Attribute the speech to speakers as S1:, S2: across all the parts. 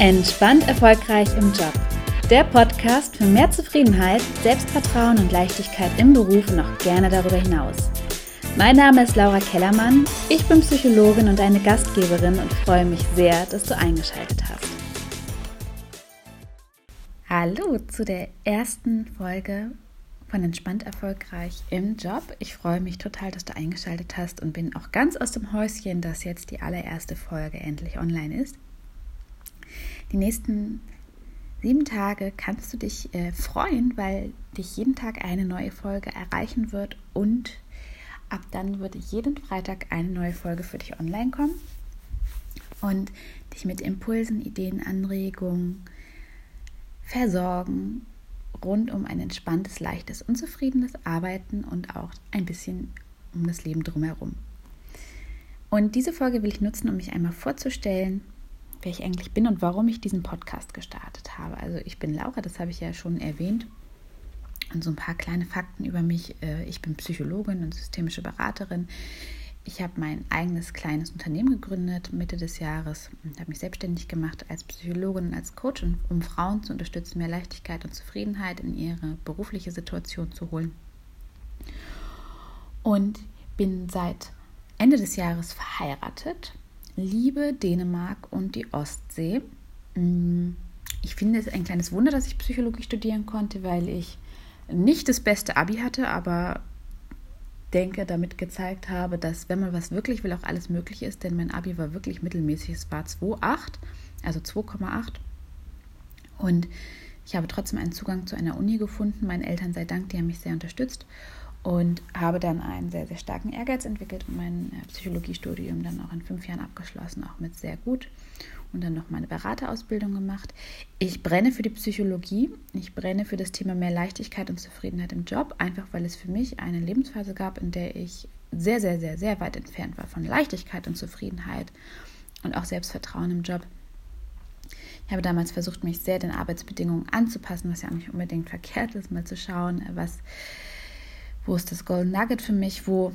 S1: Entspannt erfolgreich im Job. Der Podcast für mehr Zufriedenheit, Selbstvertrauen und Leichtigkeit im Beruf und auch gerne darüber hinaus. Mein Name ist Laura Kellermann, ich bin Psychologin und eine Gastgeberin und freue mich sehr, dass du eingeschaltet hast. Hallo zu der ersten Folge von Entspannt Erfolgreich im Job. Ich freue mich total, dass du eingeschaltet hast und bin auch ganz aus dem Häuschen, dass jetzt die allererste Folge endlich online ist. Die nächsten sieben Tage kannst du dich äh, freuen, weil dich jeden Tag eine neue Folge erreichen wird und ab dann wird jeden Freitag eine neue Folge für dich online kommen und dich mit Impulsen, Ideen, Anregungen versorgen rund um ein entspanntes, leichtes und zufriedenes Arbeiten und auch ein bisschen um das Leben drumherum. Und diese Folge will ich nutzen, um mich einmal vorzustellen, wer ich eigentlich bin und warum ich diesen Podcast gestartet habe. Also ich bin Laura, das habe ich ja schon erwähnt. Und so ein paar kleine Fakten über mich. Äh, ich bin Psychologin und systemische Beraterin. Ich habe mein eigenes kleines Unternehmen gegründet Mitte des Jahres und habe mich selbstständig gemacht als Psychologin und als Coach, um Frauen zu unterstützen, mehr Leichtigkeit und Zufriedenheit in ihre berufliche Situation zu holen. Und bin seit Ende des Jahres verheiratet liebe Dänemark und die Ostsee. Mm, ich finde es ein kleines Wunder, dass ich Psychologie studieren konnte, weil ich nicht das beste Abi hatte, aber denke, damit gezeigt habe, dass wenn man was wirklich will, auch alles möglich ist, denn mein Abi war wirklich mittelmäßig. Es war 2,8, also 2,8. Und ich habe trotzdem einen Zugang zu einer Uni gefunden. Meinen Eltern sei Dank, die haben mich sehr unterstützt und habe dann einen sehr, sehr starken Ehrgeiz entwickelt und mein äh, Psychologiestudium dann auch in fünf Jahren abgeschlossen, auch mit sehr gut und dann noch meine Beraterausbildung gemacht. Ich brenne für die Psychologie, ich brenne für das Thema mehr Leichtigkeit und Zufriedenheit im Job, einfach weil es für mich eine Lebensphase gab, in der ich sehr, sehr, sehr, sehr weit entfernt war von Leichtigkeit und Zufriedenheit und auch Selbstvertrauen im Job. Ich habe damals versucht, mich sehr den Arbeitsbedingungen anzupassen, was ja auch nicht unbedingt verkehrt ist, mal zu schauen, was wo ist das Golden Nugget für mich, wo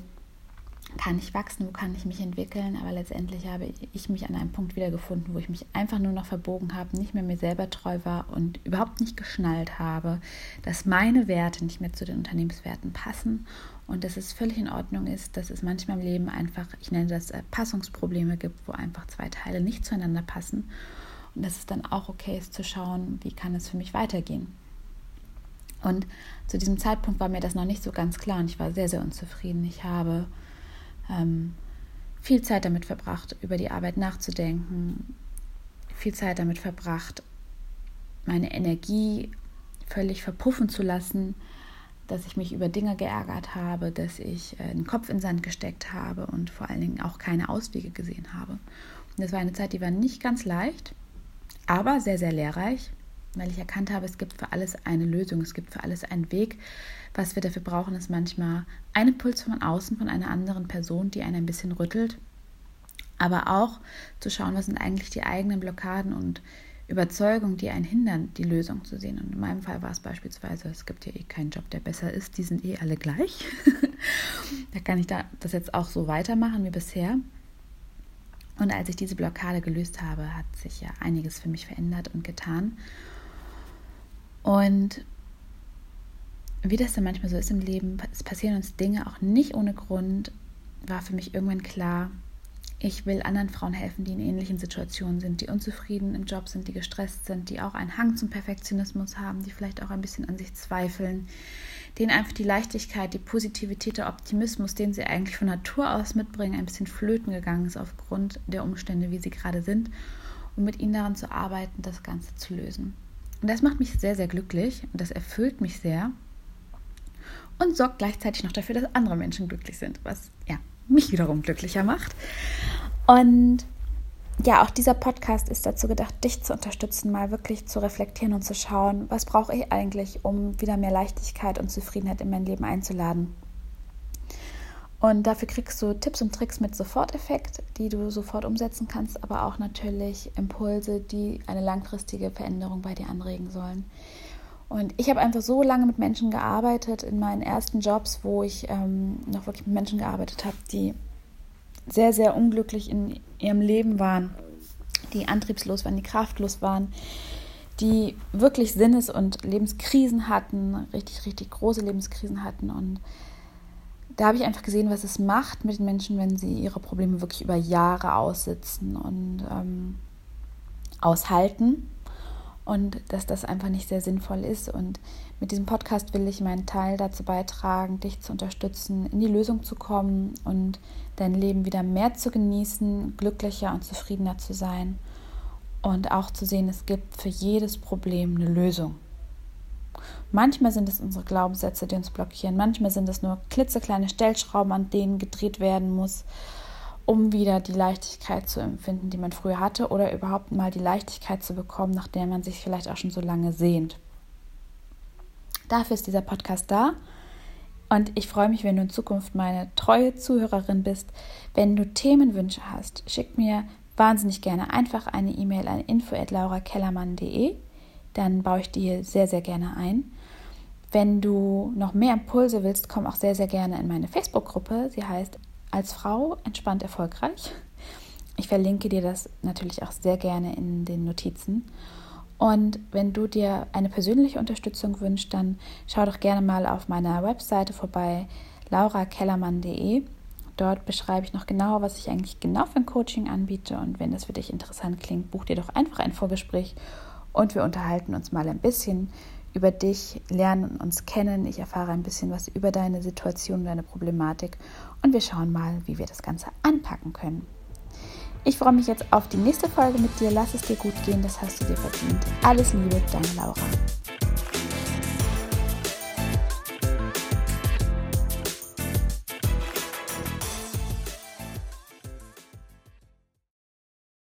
S1: kann ich wachsen, wo kann ich mich entwickeln. Aber letztendlich habe ich mich an einem Punkt wiedergefunden, wo ich mich einfach nur noch verbogen habe, nicht mehr mir selber treu war und überhaupt nicht geschnallt habe, dass meine Werte nicht mehr zu den Unternehmenswerten passen und dass es völlig in Ordnung ist, dass es manchmal im Leben einfach, ich nenne das äh, Passungsprobleme gibt, wo einfach zwei Teile nicht zueinander passen und dass es dann auch okay ist zu schauen, wie kann es für mich weitergehen. Und zu diesem Zeitpunkt war mir das noch nicht so ganz klar und ich war sehr, sehr unzufrieden. Ich habe ähm, viel Zeit damit verbracht, über die Arbeit nachzudenken, viel Zeit damit verbracht, meine Energie völlig verpuffen zu lassen, dass ich mich über Dinge geärgert habe, dass ich äh, den Kopf in den Sand gesteckt habe und vor allen Dingen auch keine Auswege gesehen habe. Und das war eine Zeit, die war nicht ganz leicht, aber sehr, sehr lehrreich weil ich erkannt habe, es gibt für alles eine Lösung, es gibt für alles einen Weg. Was wir dafür brauchen, ist manchmal ein Impuls von außen, von einer anderen Person, die einen ein bisschen rüttelt, aber auch zu schauen, was sind eigentlich die eigenen Blockaden und Überzeugungen, die einen hindern, die Lösung zu sehen. Und in meinem Fall war es beispielsweise, es gibt ja eh keinen Job, der besser ist, die sind eh alle gleich. da kann ich da das jetzt auch so weitermachen wie bisher. Und als ich diese Blockade gelöst habe, hat sich ja einiges für mich verändert und getan. Und wie das dann manchmal so ist im Leben, es passieren uns Dinge auch nicht ohne Grund, war für mich irgendwann klar, ich will anderen Frauen helfen, die in ähnlichen Situationen sind, die unzufrieden im Job sind, die gestresst sind, die auch einen Hang zum Perfektionismus haben, die vielleicht auch ein bisschen an sich zweifeln, denen einfach die Leichtigkeit, die Positivität, der Optimismus, den sie eigentlich von Natur aus mitbringen, ein bisschen flöten gegangen ist aufgrund der Umstände, wie sie gerade sind, um mit ihnen daran zu arbeiten, das Ganze zu lösen. Und das macht mich sehr, sehr glücklich und das erfüllt mich sehr und sorgt gleichzeitig noch dafür, dass andere Menschen glücklich sind, was ja mich wiederum glücklicher macht. Und ja, auch dieser Podcast ist dazu gedacht, dich zu unterstützen, mal wirklich zu reflektieren und zu schauen, was brauche ich eigentlich, um wieder mehr Leichtigkeit und Zufriedenheit in mein Leben einzuladen. Und dafür kriegst du Tipps und Tricks mit Soforteffekt, die du sofort umsetzen kannst, aber auch natürlich Impulse, die eine langfristige Veränderung bei dir anregen sollen. Und ich habe einfach so lange mit Menschen gearbeitet in meinen ersten Jobs, wo ich ähm, noch wirklich mit Menschen gearbeitet habe, die sehr, sehr unglücklich in ihrem Leben waren, die antriebslos waren, die kraftlos waren, die wirklich Sinnes- und Lebenskrisen hatten, richtig, richtig große Lebenskrisen hatten. Und da habe ich einfach gesehen, was es macht mit den Menschen, wenn sie ihre Probleme wirklich über Jahre aussitzen und ähm, aushalten. Und dass das einfach nicht sehr sinnvoll ist. Und mit diesem Podcast will ich meinen Teil dazu beitragen, dich zu unterstützen, in die Lösung zu kommen und dein Leben wieder mehr zu genießen, glücklicher und zufriedener zu sein und auch zu sehen, es gibt für jedes Problem eine Lösung. Manchmal sind es unsere Glaubenssätze, die uns blockieren. Manchmal sind es nur klitzekleine Stellschrauben, an denen gedreht werden muss, um wieder die Leichtigkeit zu empfinden, die man früher hatte, oder überhaupt mal die Leichtigkeit zu bekommen, nach der man sich vielleicht auch schon so lange sehnt. Dafür ist dieser Podcast da. Und ich freue mich, wenn du in Zukunft meine treue Zuhörerin bist. Wenn du Themenwünsche hast, schick mir wahnsinnig gerne einfach eine E-Mail an info@laurakellermann.de. Dann baue ich dir sehr, sehr gerne ein. Wenn du noch mehr Impulse willst, komm auch sehr, sehr gerne in meine Facebook-Gruppe. Sie heißt Als Frau entspannt erfolgreich. Ich verlinke dir das natürlich auch sehr gerne in den Notizen. Und wenn du dir eine persönliche Unterstützung wünschst, dann schau doch gerne mal auf meiner Webseite vorbei, laurakellermann.de. Dort beschreibe ich noch genauer, was ich eigentlich genau für ein Coaching anbiete. Und wenn das für dich interessant klingt, buch dir doch einfach ein Vorgespräch und wir unterhalten uns mal ein bisschen über dich, lernen uns kennen. Ich erfahre ein bisschen was über deine Situation, deine Problematik und wir schauen mal, wie wir das Ganze anpacken können. Ich freue mich jetzt auf die nächste Folge mit dir. Lass es dir gut gehen, das hast du dir verdient. Alles Liebe, deine Laura.